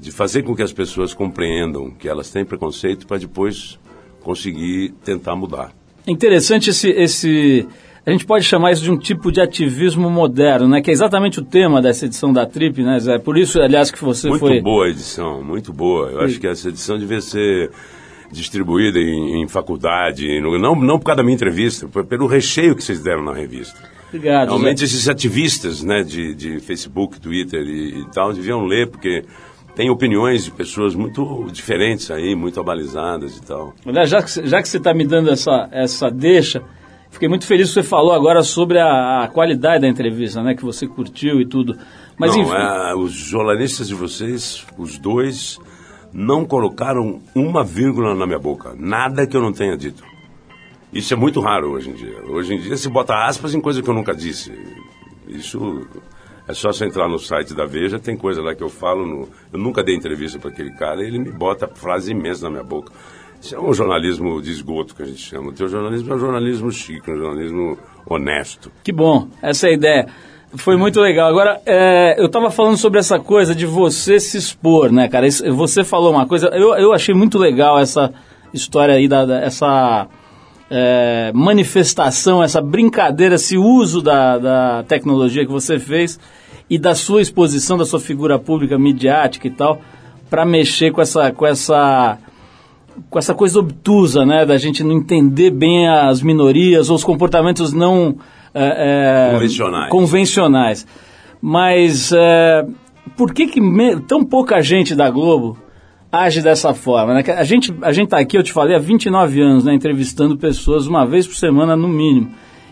Speaker 4: de fazer com que as pessoas compreendam que elas têm preconceito para depois conseguir tentar mudar.
Speaker 1: É interessante esse, esse. A gente pode chamar isso de um tipo de ativismo moderno, né? Que é exatamente o tema dessa edição da Trip, né, Zé? Por isso, aliás, que você
Speaker 4: Muito
Speaker 1: foi.
Speaker 4: boa a edição, muito boa. Eu acho que essa edição devia ser distribuída em, em faculdade, no- não, não por causa da minha entrevista, foi pelo recheio que vocês deram na revista.
Speaker 1: Obrigado.
Speaker 4: Realmente
Speaker 1: Zé.
Speaker 4: esses ativistas né, de, de Facebook, Twitter e, e tal deviam ler, porque tem opiniões de pessoas muito diferentes aí, muito abalizadas e tal.
Speaker 1: Aliás, já que, você- já que você está me dando essa, essa deixa, fiquei muito feliz que você falou agora sobre a, a qualidade da entrevista, né? Que você curtiu e tudo. Mas
Speaker 4: não,
Speaker 1: enfim.
Speaker 4: é, os jornalistas de vocês, os dois, não colocaram uma vírgula na minha boca. Nada que eu não tenha dito. Isso é muito raro hoje em dia. Hoje em dia se bota aspas em coisa que eu nunca disse. Isso é só você entrar no site da Veja, tem coisa lá que eu falo. No, eu nunca dei entrevista para aquele cara e ele me bota frase imensa na minha boca. Isso é um jornalismo de esgoto que a gente chama. O teu jornalismo é um jornalismo chique, um jornalismo honesto.
Speaker 1: Que bom, essa é a ideia. Foi muito legal. Agora, é, eu estava falando sobre essa coisa de você se expor, né, cara? Isso- você falou uma coisa, eu, eu achei muito legal essa história aí, da, da- essa é, manifestação, essa brincadeira, esse uso da, da tecnologia que você fez e da sua exposição, da sua figura pública, midiática e tal, para mexer com essa, com essa com essa coisa obtusa, né, da gente não entender bem as minorias ou os comportamentos não é, é,
Speaker 4: Convencionais.
Speaker 1: convencionais. Mas é, por que, que me- tão pouca gente da Globo age dessa forma? Né? A gente a está aqui, eu te falei, há 29 anos, né, entrevistando pessoas uma vez por semana no mínimo.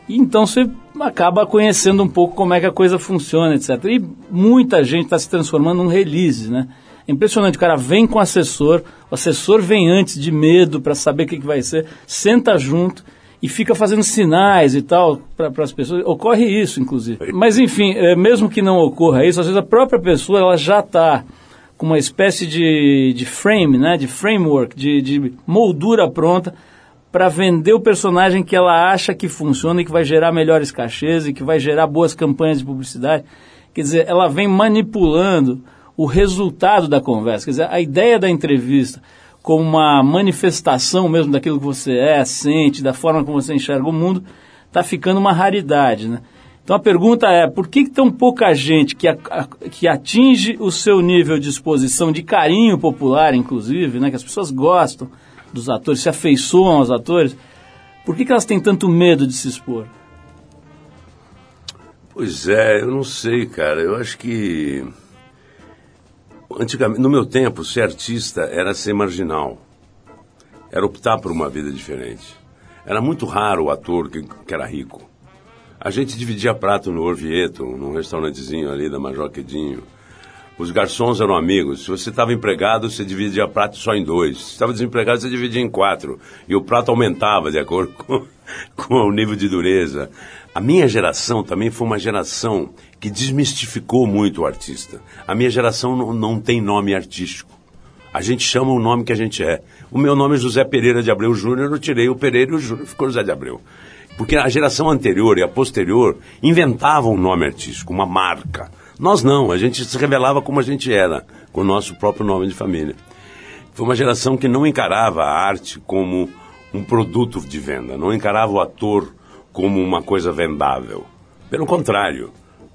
Speaker 1: E então você acaba conhecendo um pouco como é que a coisa funciona, etc. E muita gente está se transformando num release, né? É impressionante, o cara vem com o assessor, o assessor vem antes de medo para saber o que, que vai ser, senta junto e fica fazendo sinais e tal para as pessoas. Ocorre isso, inclusive. Mas enfim, é, mesmo que não ocorra isso, às vezes a própria pessoa ela já está com uma espécie de, de frame, né, de framework, de, de moldura pronta para vender o personagem que ela acha que funciona e que vai gerar melhores cachês e que vai gerar boas campanhas de publicidade. Quer dizer, ela vem manipulando o resultado da conversa. Quer dizer, a ideia da entrevista como uma manifestação mesmo daquilo que você é, sente, da forma como você enxerga o mundo, está ficando uma raridade, né? Então a pergunta é, por que tão pouca gente que, a- que atinge o seu nível de exposição, de carinho popular, inclusive, né, que as pessoas gostam dos atores, se afeiçoam aos atores, por que, que elas têm tanto medo de se expor?
Speaker 4: Pois é, eu não sei, cara. Eu acho que. Antigamente, no meu tempo, ser artista era ser marginal. Era optar por uma vida diferente. Era muito raro o ator que, que era rico. A gente dividia prato no Orvieto, num restaurantezinho ali da Major Quedinho. Os garçons eram amigos. Se você estava empregado, você dividia prato só em dois. Se estava desempregado, você dividia em quatro. E o prato aumentava de acordo (laughs) com, com o nível de dureza. A minha geração também foi uma geração que desmistificou muito o artista. A minha geração não, não tem nome artístico. A gente chama o nome que a gente é. O meu nome é José Pereira de Abreu Júnior, eu tirei o Pereira e o Júnior ficou José de Abreu. Porque a geração anterior e a posterior inventavam um nome artístico, uma marca. Nós não, a gente se revelava como a gente era, com o nosso próprio nome de família. Foi uma geração que não encarava a arte como um produto de venda, não encarava o ator como uma coisa vendável. Pelo contrário,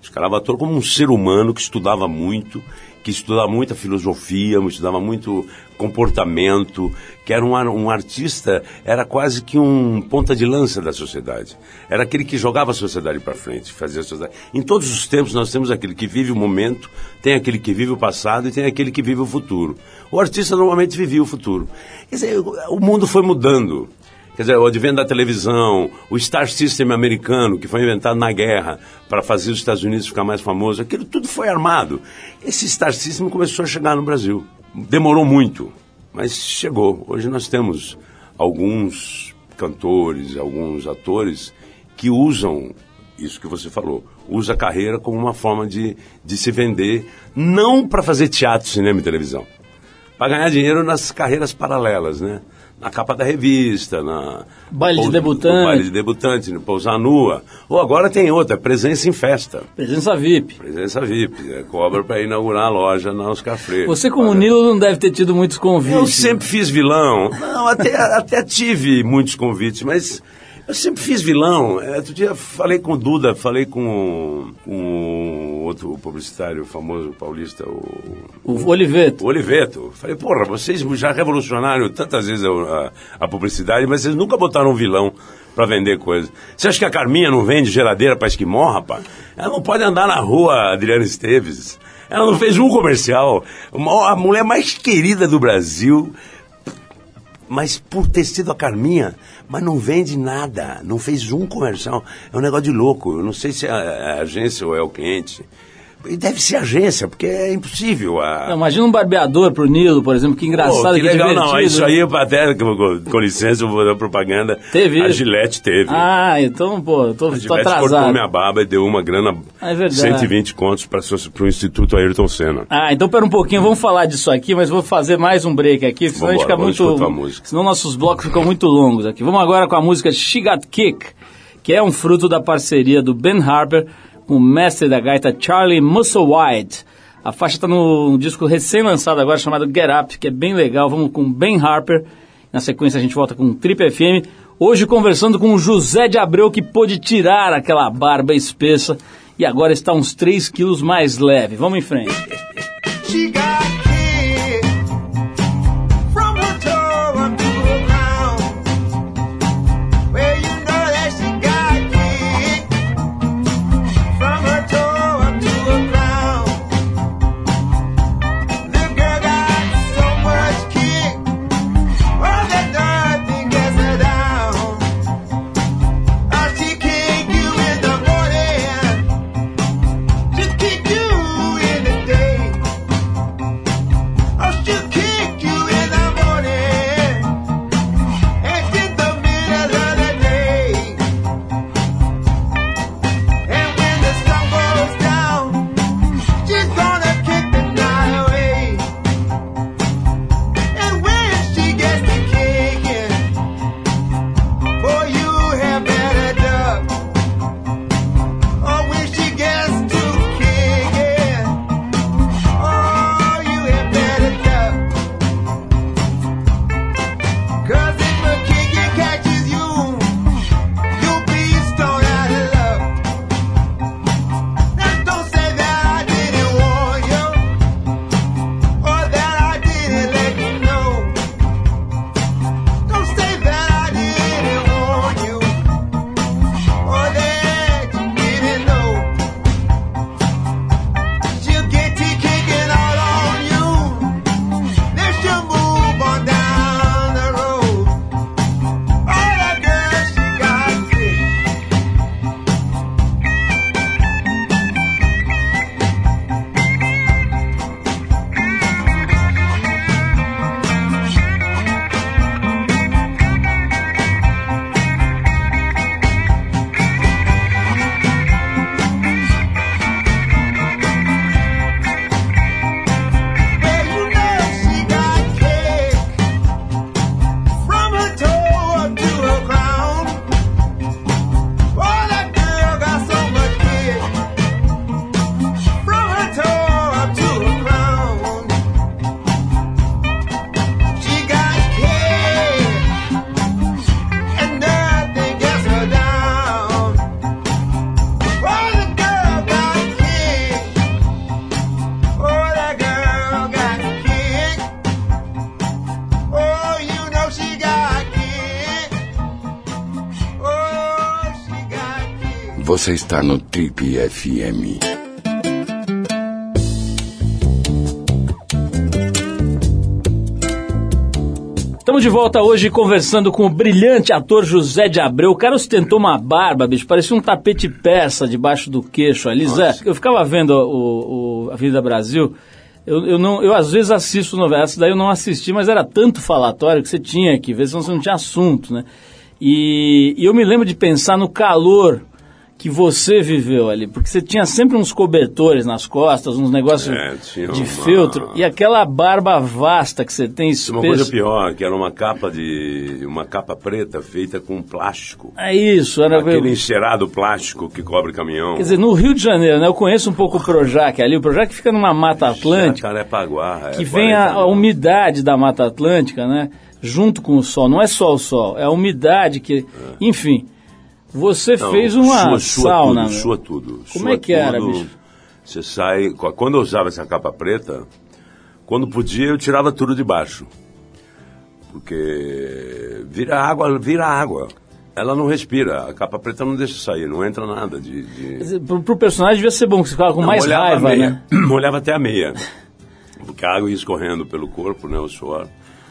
Speaker 4: encarava o ator como um ser humano que estudava muito, que estudava muita filosofia, estudava muito comportamento, que era um, um artista, era quase que um ponta de lança da sociedade. Era aquele que jogava a sociedade para frente, fazia a sociedade. Em todos os tempos nós temos aquele que vive o momento, tem aquele que vive o passado e tem aquele que vive o futuro. O artista normalmente vivia o futuro. Dizer, o mundo foi mudando. Quer dizer, o advento da televisão, o Star System americano, que foi inventado na guerra para fazer os Estados Unidos ficar mais famoso, aquilo tudo foi armado. Esse Star System começou a chegar no Brasil. Demorou muito, mas chegou. Hoje nós temos alguns cantores, alguns atores que usam isso que você falou, usa a carreira como uma forma de, de se vender, não para fazer teatro, cinema e televisão, para ganhar dinheiro nas carreiras paralelas, né? Na capa da revista, na
Speaker 7: Baile de
Speaker 4: no
Speaker 7: debutante.
Speaker 4: baile de debutante, no pousar nua. Ou agora tem outra, presença em festa.
Speaker 7: Presença VIP.
Speaker 4: Presença VIP, né? cobra para inaugurar a loja na Oscar Freire.
Speaker 7: Você, como
Speaker 4: Olha,
Speaker 7: Nilo, não deve ter tido muitos convites.
Speaker 4: eu sempre fiz vilão. Não, até, até tive muitos convites, mas eu sempre fiz vilão. É, Outro dia falei com o Duda, falei com, com outro publicitário famoso paulista, o,
Speaker 7: O Oliveto.
Speaker 4: o Oliveto. Falei, porra, vocês já revolucionaram tantas vezes a, a- a publicidade, mas vocês nunca botaram um vilão pra vender coisa. Você acha que a Carminha não vende geladeira pra esquimó, rapaz? Ela não pode andar na rua, Adriana Esteves. Ela não fez um comercial. Uma- a mulher mais querida do Brasil, mas por ter sido a Carminha, mas não vende nada, não fez um comercial. É um negócio de louco. Eu não sei se é a, agência ou é o cliente. E deve ser agência, porque é impossível. A...
Speaker 7: Não, imagina um barbeador pro Nilo, por exemplo, que engraçado,
Speaker 4: Pô,
Speaker 7: que,
Speaker 4: que legal,
Speaker 7: divertido.
Speaker 4: não. Isso aí, eu até, com, com- licença, eu vou dar propaganda.
Speaker 7: Teve
Speaker 4: A? Gillette teve.
Speaker 7: Ah, então, pô, tô,
Speaker 4: a
Speaker 7: tô
Speaker 4: Gillette cortou
Speaker 7: atrasado.
Speaker 4: minha barba e deu uma grana,
Speaker 7: É verdade.
Speaker 4: 120 contos para o Instituto Ayrton Senna.
Speaker 7: Ah, então pera um pouquinho, vamos falar disso aqui, mas vou fazer mais um break aqui, senão a gente
Speaker 4: Vambora,
Speaker 7: fica muito.
Speaker 4: a música.
Speaker 7: Senão nossos blocos ficam muito longos aqui. Vamos agora com a música She Got Kick, que é um fruto da parceria do Ben Harper com o mestre da gaita Charlie Musselwhite. A faixa está no disco recém-lançado agora chamado Get Up, que é bem legal. Vamos com Ben Harper. Na sequência a gente volta com o Trip FM. Hoje conversando com o José de Abreu, que pôde tirar aquela barba espessa e agora está uns 3 quilos mais leve. Vamos em frente.
Speaker 5: Você está no Trip FM.
Speaker 1: Estamos de volta hoje conversando com o brilhante ator José de Abreu. O cara ostentou uma barba, bicho, parecia um tapete persa debaixo do queixo ali. Zé, eu ficava vendo o, o Avenida Brasil. Eu, eu, não, eu às vezes assisto novelas, daí eu não assisti, mas era tanto falatório que você tinha que ver, senão você não tinha assunto, né? E, e eu me lembro de pensar no calor que você viveu ali, porque você tinha sempre uns cobertores nas costas, uns negócios
Speaker 4: É,
Speaker 1: de
Speaker 4: uma-
Speaker 1: feltro, e aquela barba vasta que você tem
Speaker 4: Tinha uma coisa
Speaker 1: espessa.
Speaker 4: pior, que era uma capa de. uma capa preta feita com plástico.
Speaker 1: É isso, era
Speaker 4: Aquele encerado plástico que cobre caminhão.
Speaker 1: Quer dizer, no Rio de Janeiro, né? Eu conheço um pouco o Projac ali. O Projac fica numa Mata Atlântica,
Speaker 4: Jacarepaguá. é,
Speaker 1: que vem a,
Speaker 4: 40
Speaker 1: a umidade da Mata Atlântica, né? Junto com o sol. Não é só o sol, é a umidade que. Enfim, você
Speaker 4: Não,
Speaker 1: fez uma
Speaker 4: sua, sua
Speaker 1: sauna.
Speaker 4: Tudo, sua tudo.
Speaker 1: Como
Speaker 4: sua
Speaker 1: é que era,
Speaker 4: tudo.
Speaker 1: bicho?
Speaker 4: Você sai. Quando eu usava essa capa preta, quando podia eu tirava tudo de baixo. Porque vira água, vira água. Ela não respira. A capa preta não deixa sair, não entra nada de. de...
Speaker 1: Dizer, Pro, pro personagem devia ser bom, que você ficava com
Speaker 4: Não,
Speaker 1: mais raiva,
Speaker 4: meia.
Speaker 1: né? (clears throat)
Speaker 4: Molhava até a meia. Porque a água ia escorrendo pelo corpo, né? O suor.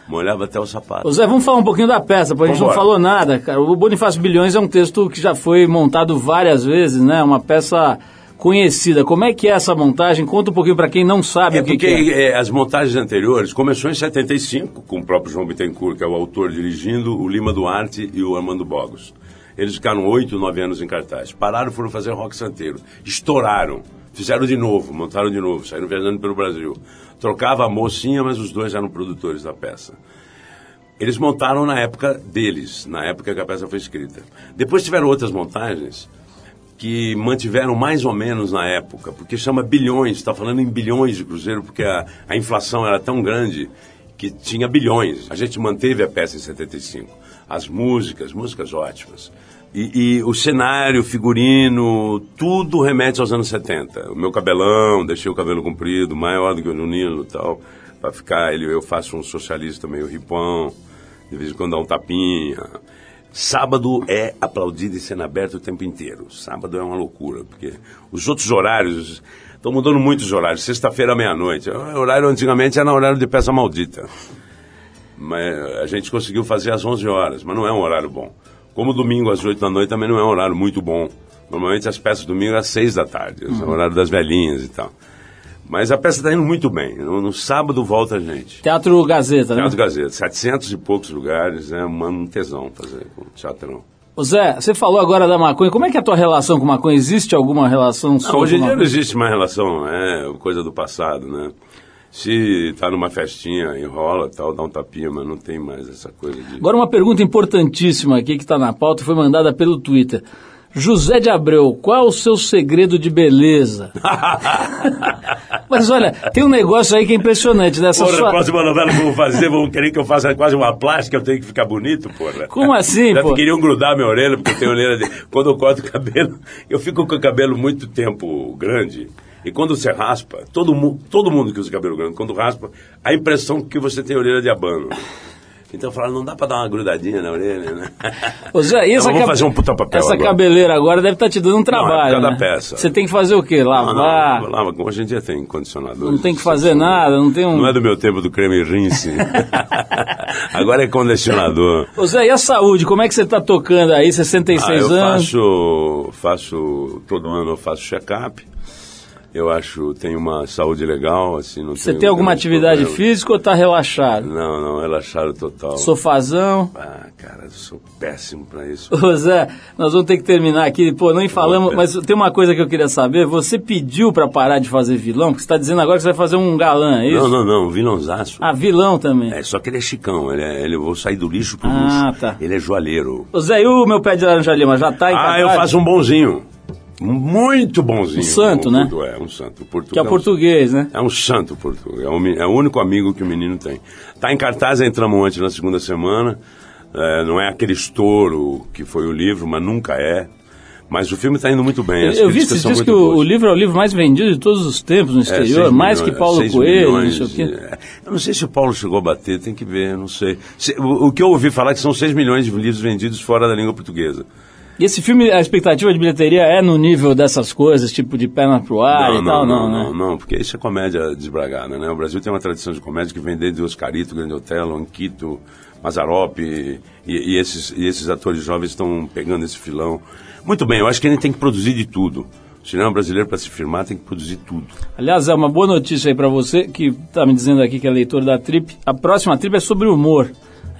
Speaker 4: Molhava até o sapato.
Speaker 1: Ô Zé, vamos falar um pouquinho da peça, porque a gente não falou nada, cara. O Bonifácio Bilhões é um texto que já foi montado várias vezes, né? Uma peça conhecida. Como é que é essa montagem? Conta um pouquinho para quem não sabe
Speaker 4: É
Speaker 1: o que,
Speaker 4: porque
Speaker 1: que é.
Speaker 4: é, as montagens anteriores começou em 75 com o próprio João Bittencourt, que é o autor dirigindo, o Lima Duarte e o Armando Bogos. Eles ficaram oito, nove anos em cartaz. Pararam, foram fazer rock santeiro. Estouraram. Fizeram de novo, montaram de novo, saíram viajando pelo Brasil. Trocava a mocinha, mas os dois eram produtores da peça. Eles montaram na época deles, na época que a peça foi escrita. Depois tiveram outras montagens que mantiveram mais ou menos na época, porque chama bilhões, está falando em bilhões de cruzeiro, porque a, a inflação era tão grande que tinha bilhões. A gente manteve a peça em 75. As músicas, músicas ótimas. E, e o cenário, figurino, tudo remete aos anos 70. O meu cabelão, deixei o cabelo comprido, maior do que o do e tal, para ficar, ele, eu faço um socialista meio ripão, de vez em quando dá um tapinha. Sábado é aplaudido em cena aberta o tempo inteiro. Sábado é uma loucura, porque os outros horários estão mudando muito os horários. Sexta-feira meia-noite. O horário antigamente era horário de peça maldita. Mas a gente conseguiu fazer às 11 horas, mas não é um horário bom. Como domingo às 8 da noite também não é um horário muito bom. Normalmente as peças domingo às 6 da tarde, é o horário das velhinhas e tal. Mas a peça está indo muito bem. No, no sábado volta a gente.
Speaker 1: Teatro Gazeta, né?
Speaker 4: Teatro Gazeta, 700 e poucos lugares, é uma- um tesão fazer com teatrão.
Speaker 1: Ô Zé, você falou agora da maconha. Como é que é a tua relação com maconha? Existe alguma relação sua
Speaker 4: Não, hoje em dia não existe mais relação, é coisa do passado, né? Se tá numa festinha, enrola tal, dá um tapinha, mas não tem mais essa coisa de.
Speaker 1: Agora uma pergunta importantíssima aqui que está na pauta foi mandada pelo Twitter. José de Abreu, qual o seu segredo de beleza? (laughs) Mas olha, tem um negócio aí que é impressionante nessa
Speaker 4: Porra,
Speaker 1: sua...
Speaker 4: a próxima novela que eu vou fazer, vão querer que eu faça quase uma plástica, eu tenho que ficar bonito, porra.
Speaker 1: Como assim,
Speaker 4: Já
Speaker 1: pô?
Speaker 4: queriam grudar minha orelha, porque eu tenho orelha de... Quando eu corto o cabelo, eu fico com o cabelo muito tempo grande. E quando você raspa, todo, mu todo mundo que usa cabelo grande, quando raspa, a impressão que você tem orelha de abano. (laughs) Então falaram, não dá pra dar uma grudadinha na orelha, né? (laughs)
Speaker 1: Ô Zé,
Speaker 4: Então
Speaker 1: essa,
Speaker 4: vamos fazer um puta papel
Speaker 1: essa
Speaker 4: agora.
Speaker 1: cabeleira agora deve estar te dando um trabalho,
Speaker 4: por causa
Speaker 1: né?
Speaker 4: peça.
Speaker 1: Você tem que fazer o quê?
Speaker 4: Não,
Speaker 1: Lavar?
Speaker 4: não, lava, hoje em dia tem condicionador.
Speaker 1: Não tem que fazer nada, não tem um...
Speaker 4: Não é do meu tempo do creme rinse. (laughs) Agora é condicionador.
Speaker 1: Ô Zé, e a saúde? Como é que você está tocando aí? 66
Speaker 4: Ah, eu
Speaker 1: anos?
Speaker 4: faço, faço, todo ano eu faço check-up. Eu acho, tenho uma saúde legal, assim, não
Speaker 1: Você tem alguma atividade
Speaker 4: problemas.
Speaker 1: física ou está relaxado?
Speaker 4: Não, não, relaxado total.
Speaker 1: Sofazão?
Speaker 4: Ah, cara, eu sou péssimo pra isso. (laughs)
Speaker 1: Ô Zé, nós vamos ter que terminar aqui. Pô, nem falamos, mas tem uma coisa que eu queria saber. Você pediu pra parar de fazer vilão? Porque você está dizendo agora que você vai fazer um galã, é isso?
Speaker 4: Não, não, não, vilãozaço.
Speaker 1: Ah, vilão também.
Speaker 4: É, só que ele é chicão, ele é, ele, eu vou sair do lixo pro
Speaker 1: Ah,
Speaker 4: luxo.
Speaker 1: tá.
Speaker 4: Ele é joalheiro.
Speaker 1: Ô Zé, e o meu pé de laranja lima já tá em
Speaker 4: Ah, eu faço um bonzinho. Muito bonzinho.
Speaker 1: Um santo, né?
Speaker 4: É, um santo. Portugal
Speaker 1: Que é português, né?
Speaker 4: É um santo português. É, o mi- é o único amigo que o menino tem. Tá em cartaz, entramos antes na segunda semana. É, não é aquele estouro que foi o livro, mas nunca é. Mas o filme está indo muito bem.
Speaker 1: Eu, vi
Speaker 4: são
Speaker 1: dias que o, o livro é o livro mais vendido de todos os tempos no
Speaker 4: É,
Speaker 1: exterior,
Speaker 4: seis
Speaker 1: mais
Speaker 4: milhões,
Speaker 1: que Paulo Coelho,
Speaker 4: milhões
Speaker 1: não sei o quê.
Speaker 4: de- é. Eu não sei se o Paulo chegou a bater, tem que ver, não sei. Se- o, o que eu ouvi falar é que são 6 milhões de livros vendidos fora da língua portuguesa.
Speaker 1: E esse filme, a expectativa de bilheteria é no nível dessas coisas, tipo de perna pro ar e tal, não,
Speaker 4: não,
Speaker 1: né?
Speaker 4: não, porque isso é comédia desbragada, né? O Brasil tem uma tradição de comédia que vem desde Oscarito, Grande Otelo, Anquito, Mazarop e, e esses, e esses atores jovens estão pegando esse filão. Muito bem, eu acho que a gente tem que produzir de tudo. O cinema brasileiro, para se firmar, tem que produzir tudo.
Speaker 1: Aliás, é uma boa notícia aí pra você, que tá me dizendo aqui que é leitor da Trip. A próxima Trip é sobre humor.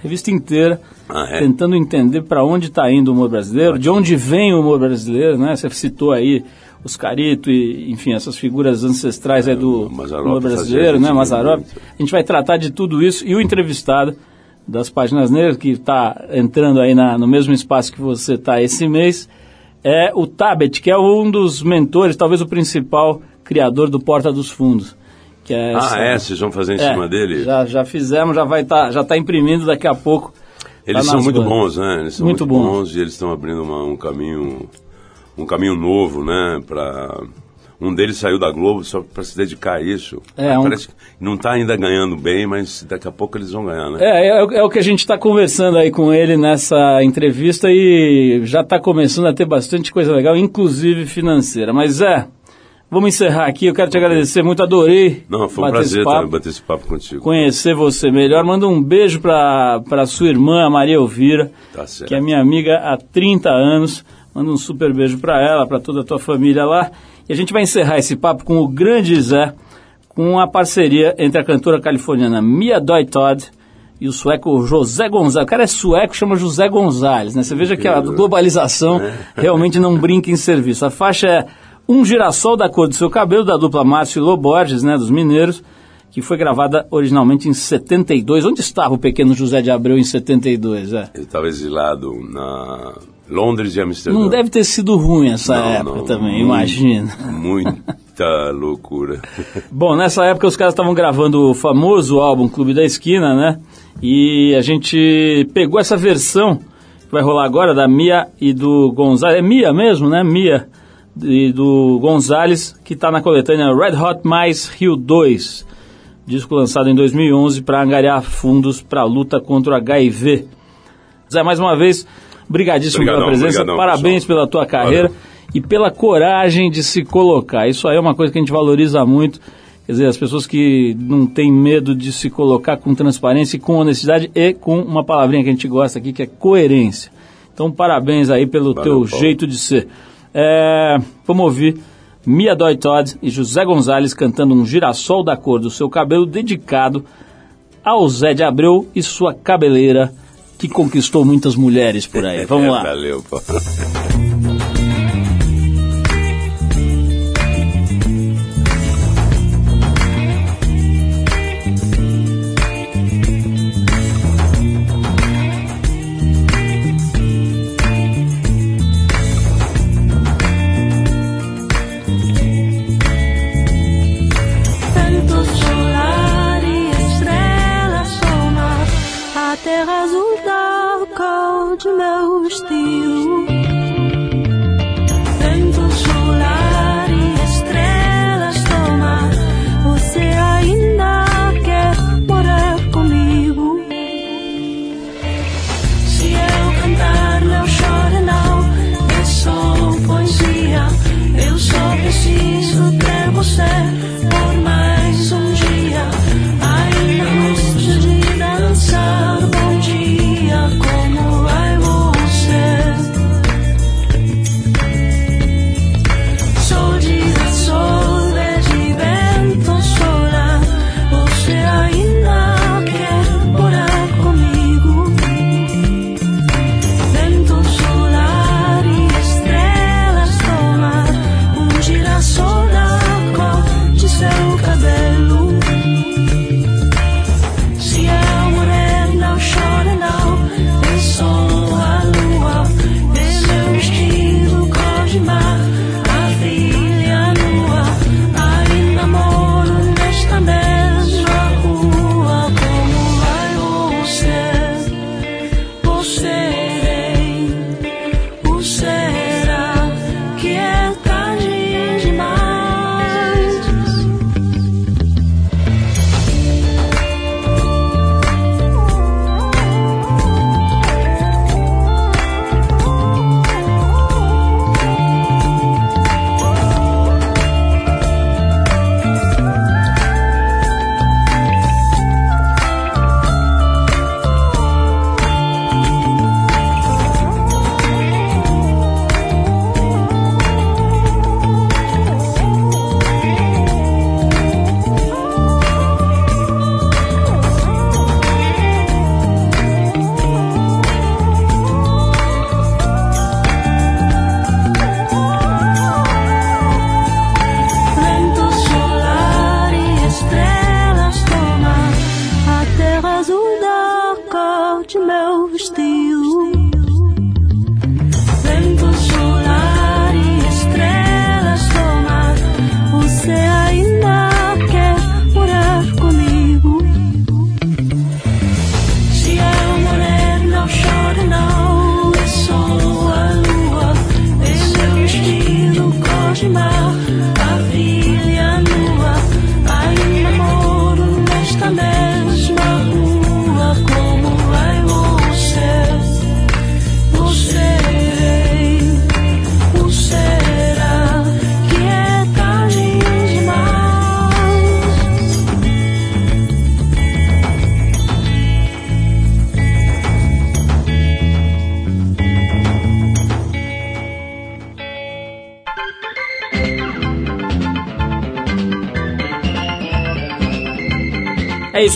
Speaker 1: Revista inteira,
Speaker 4: Ah, é?
Speaker 1: tentando entender para onde está indo o humor brasileiro, de onde vem o humor brasileiro, né? Você citou aí os Carito e, enfim, essas figuras ancestrais aí do humor brasileiro, né? Mazarop. A gente vai tratar de tudo isso e o entrevistado das páginas negras, que está entrando aí na- no mesmo espaço que você está esse mês, é o Tabet, que é um dos mentores, talvez o principal criador do Porta dos Fundos. Que é essa-
Speaker 4: Ah, é? Vocês vão fazer em
Speaker 1: é,
Speaker 4: cima dele?
Speaker 1: Já, já fizemos, já vai estar, já está imprimindo daqui a pouco.
Speaker 4: Eles
Speaker 1: tá
Speaker 4: são muito
Speaker 1: bancas.
Speaker 4: bons, né? Eles são
Speaker 1: Muito
Speaker 4: muito,
Speaker 1: bons.
Speaker 4: bons. e eles estão abrindo uma- um caminho um caminho novo, né? Pra... Um deles saiu da Globo só para se dedicar a isso.
Speaker 1: É, um-
Speaker 4: Parece que não está ainda ganhando bem, mas daqui a pouco eles vão ganhar, né?
Speaker 1: É, é, é o que a gente está conversando aí com ele nessa entrevista e já está começando a ter bastante coisa legal, inclusive financeira. Mas é, vamos encerrar aqui. Eu quero te agradecer muito, adorei.
Speaker 4: Não, foi um prazer
Speaker 1: papo,
Speaker 4: também bater esse papo contigo.
Speaker 1: conhecer você melhor. Manda um beijo para sua irmã, a Maria Elvira,
Speaker 4: Tá certo.
Speaker 1: que é minha amiga há 30 anos. Manda um super beijo para ela, para toda a tua família lá. E a gente vai encerrar esse papo com o grande Zé, com a parceria entre a cantora californiana Mia Doi Todd e o sueco José Gonzalez. O cara é sueco, chama José Gonzalez, né? Você veja que a globalização realmente não brinca em serviço. A faixa é Um Girassol da Cor do Seu Cabelo, da dupla Márcio e Loborges, né, dos mineiros, que foi gravada originalmente em 72. Onde estava o pequeno José de Abreu em 72? É?
Speaker 4: Ele estava exilado na Londres e Amsterdã.
Speaker 1: Não deve ter sido ruim essa
Speaker 4: Não,
Speaker 1: época
Speaker 4: não,
Speaker 1: também,
Speaker 4: muito-
Speaker 1: imagina.
Speaker 4: Muita (laughs) loucura.
Speaker 1: Bom, nessa época os caras estavam gravando o famoso álbum Clube da Esquina, né? E a gente pegou essa versão que vai rolar agora da Mia e do Gonzalez. É Mia mesmo, né? Mia e do Gonzalez, que está na coletânea Red Hot Mais Rio 2, disco lançado em 2011 para angariar fundos para a luta contra o HIV. Zé, mais uma vez, brigadíssimo pela presença,
Speaker 4: obrigadão,
Speaker 1: parabéns
Speaker 4: pessoal.
Speaker 1: pela tua carreira
Speaker 4: Valeu.
Speaker 1: e pela coragem de se colocar. Isso aí é uma coisa que a gente valoriza muito. Quer dizer, as pessoas que não têm medo de se colocar com transparência e com honestidade e com uma palavrinha que a gente gosta aqui, que é coerência. Então, parabéns aí pelo
Speaker 4: Valeu,
Speaker 1: teu
Speaker 4: Paulo.
Speaker 1: jeito de ser. É, vamos ouvir Mia Doi Todd e José Gonzalez cantando um girassol da cor do seu cabelo dedicado ao Zé de Abreu e sua cabeleira que conquistou muitas mulheres por aí. Vamos lá.
Speaker 4: Valeu, pô.